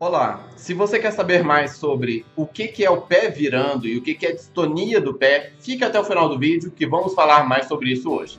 Olá, se você quer saber mais sobre o que é o pé virando e o que é distonia do pé, fique até o final do vídeo que vamos falar mais sobre isso hoje.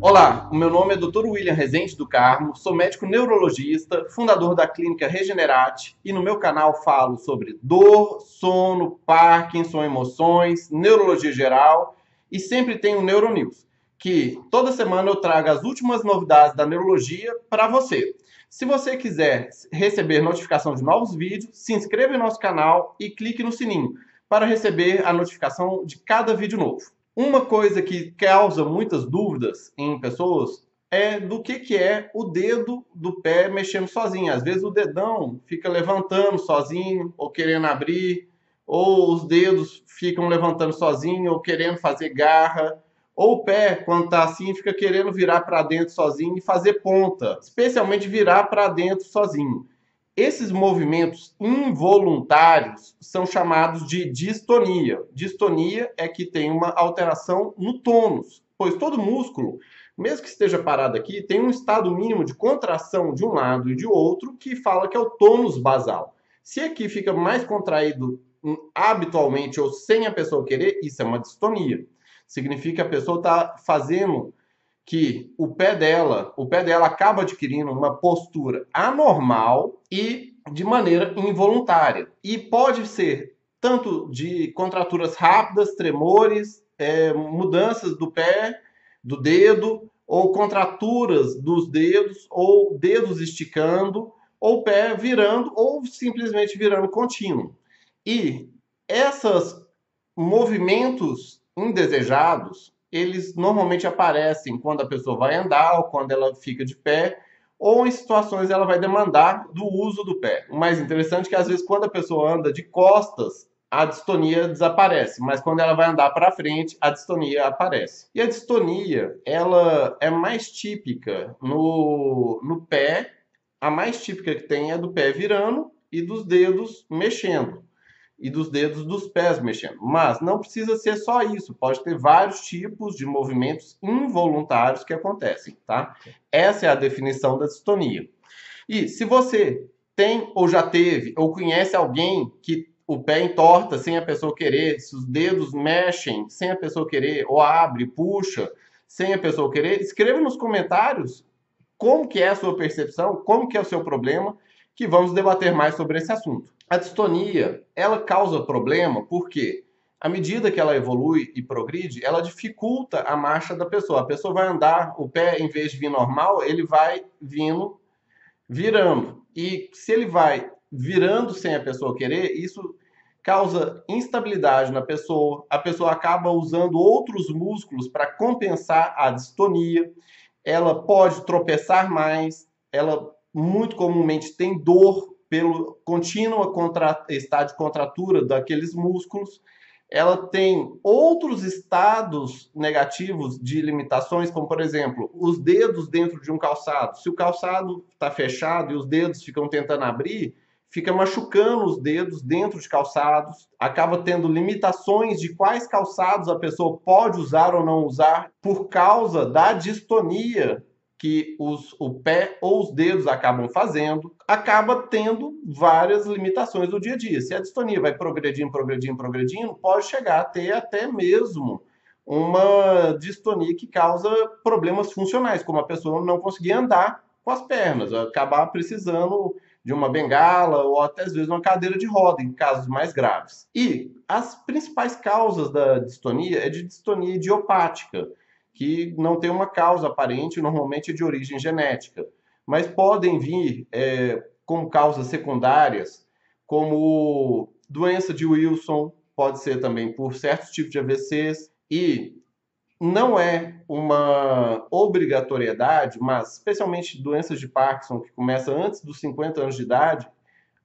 Olá, o meu nome é Dr. William Rezende do Carmo, sou médico neurologista, fundador da clínica Regenerate e no meu canal falo sobre dor, sono, Parkinson, emoções, neurologia geral e sempre tenho Neuronews que toda semana eu trago as últimas novidades da neurologia para você. Se você quiser receber notificação de novos vídeos, se inscreva em nosso canal e clique no sininho para receber a notificação de cada vídeo novo. Uma coisa que causa muitas dúvidas em pessoas é do que, que é o dedo do pé mexendo sozinho. Às vezes o dedão fica levantando sozinho ou querendo abrir, ou os dedos ficam levantando sozinho ou querendo fazer garra ou o pé, quando está assim, fica querendo virar para dentro sozinho e fazer ponta, especialmente virar para dentro sozinho. Esses movimentos involuntários são chamados de distonia. Distonia é que tem uma alteração no tônus, pois todo músculo, mesmo que esteja parado aqui, tem um estado mínimo de contração de um lado e de outro que fala que é o tônus basal. Se aqui fica mais contraído hum, habitualmente ou sem a pessoa querer, isso é uma distonia. Significa que a pessoa está fazendo que o pé dela, o pé dela acaba adquirindo uma postura anormal e de maneira involuntária. E pode ser tanto de contraturas rápidas, tremores, é, mudanças do pé, do dedo, ou contraturas dos dedos, ou dedos esticando, ou pé virando, ou simplesmente virando contínuo. E esses movimentos indesejados, eles normalmente aparecem quando a pessoa vai andar ou quando ela fica de pé, ou em situações ela vai demandar do uso do pé. O mais interessante é que às vezes quando a pessoa anda de costas, a distonia desaparece, mas quando ela vai andar para frente, a distonia aparece. E a distonia, ela é mais típica no, no pé, a mais típica que tem é do pé virando e dos dedos mexendo e dos dedos dos pés mexendo. Mas não precisa ser só isso, pode ter vários tipos de movimentos involuntários que acontecem, tá? Essa é a definição da distonia. E se você tem ou já teve ou conhece alguém que o pé entorta sem a pessoa querer, se os dedos mexem sem a pessoa querer, ou abre, puxa, sem a pessoa querer, escreva nos comentários como que é a sua percepção, como que é o seu problema, que vamos debater mais sobre esse assunto. A distonia, ela causa problema porque à medida que ela evolui e progride, ela dificulta a marcha da pessoa. A pessoa vai andar, o pé, em vez de vir normal, ele vai vindo virando. E se ele vai virando sem a pessoa querer, isso causa instabilidade na pessoa. A pessoa acaba usando outros músculos para compensar a distonia. Ela pode tropeçar mais, ela muito comumente tem dor pelo contínua contra, estado de contratura daqueles músculos, ela tem outros estados negativos de limitações, como por exemplo, os dedos dentro de um calçado. Se o calçado está fechado e os dedos ficam tentando abrir, fica machucando os dedos dentro de calçados, acaba tendo limitações de quais calçados a pessoa pode usar ou não usar por causa da distonia que os, o pé ou os dedos acabam fazendo, acaba tendo várias limitações do dia a dia. Se a distonia vai progredindo, progredindo, progredindo, pode chegar a ter até mesmo uma distonia que causa problemas funcionais, como a pessoa não conseguir andar com as pernas, acabar precisando de uma bengala ou até às vezes uma cadeira de roda, em casos mais graves. E as principais causas da distonia é de distonia idiopática que não tem uma causa aparente, normalmente de origem genética, mas podem vir é, causas secundárias, como doença de Wilson, pode ser também por certos tipos de AVCs, e não é uma obrigatoriedade, mas especialmente doenças de Parkinson, que começa antes dos 50 anos de idade,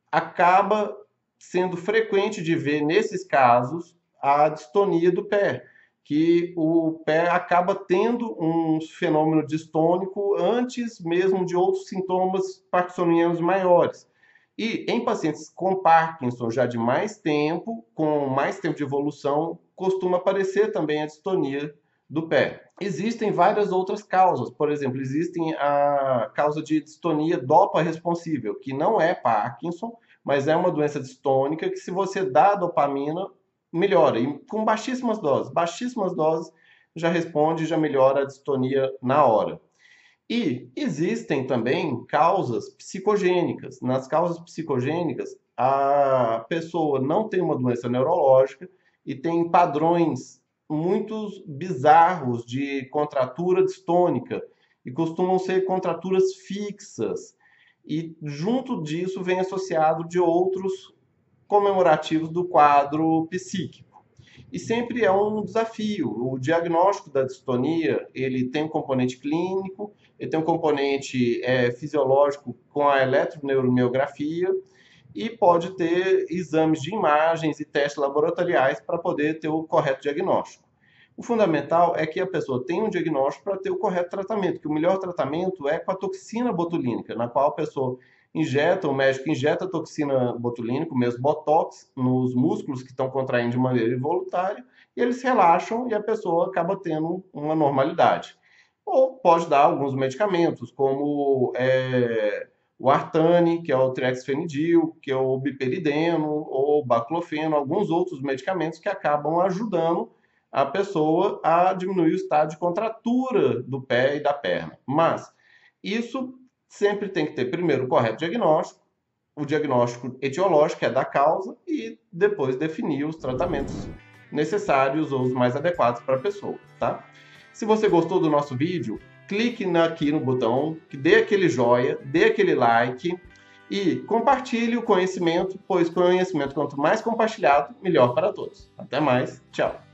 acaba sendo frequente de ver nesses casos a distonia do pé que o pé acaba tendo um fenômeno distônico antes mesmo de outros sintomas parkinsonianos maiores. E em pacientes com Parkinson já de mais tempo, com mais tempo de evolução, costuma aparecer também a distonia do pé. Existem várias outras causas, por exemplo, existem a causa de distonia dopa responsível, que não é Parkinson, mas é uma doença distônica que se você dá dopamina, melhora, e com baixíssimas doses. Baixíssimas doses já responde, já melhora a distonia na hora. E existem também causas psicogênicas. Nas causas psicogênicas, a pessoa não tem uma doença neurológica e tem padrões muito bizarros de contratura distônica e costumam ser contraturas fixas. E junto disso vem associado de outros comemorativos do quadro psíquico. E sempre é um desafio. O diagnóstico da distonia, ele tem um componente clínico, ele tem um componente é, fisiológico com a eletroneuromiografia e pode ter exames de imagens e testes laboratoriais para poder ter o correto diagnóstico. O fundamental é que a pessoa tenha um diagnóstico para ter o correto tratamento, que o melhor tratamento é com a toxina botulínica, na qual a pessoa injeta, o médico injeta toxina botulínica, mesmo botox, nos músculos que estão contraindo de maneira involuntária, e eles relaxam e a pessoa acaba tendo uma normalidade. Ou pode dar alguns medicamentos, como é, o Artane, que é o Trexfenidil, que é o Biperideno, ou Baclofeno, alguns outros medicamentos que acabam ajudando a pessoa a diminuir o estado de contratura do pé e da perna. Mas isso sempre tem que ter primeiro o correto diagnóstico, o diagnóstico etiológico, é da causa, e depois definir os tratamentos necessários ou os mais adequados para a pessoa, tá? Se você gostou do nosso vídeo, clique aqui no botão, dê aquele joia, dê aquele like e compartilhe o conhecimento, pois conhecimento quanto mais compartilhado, melhor para todos. Até mais, tchau!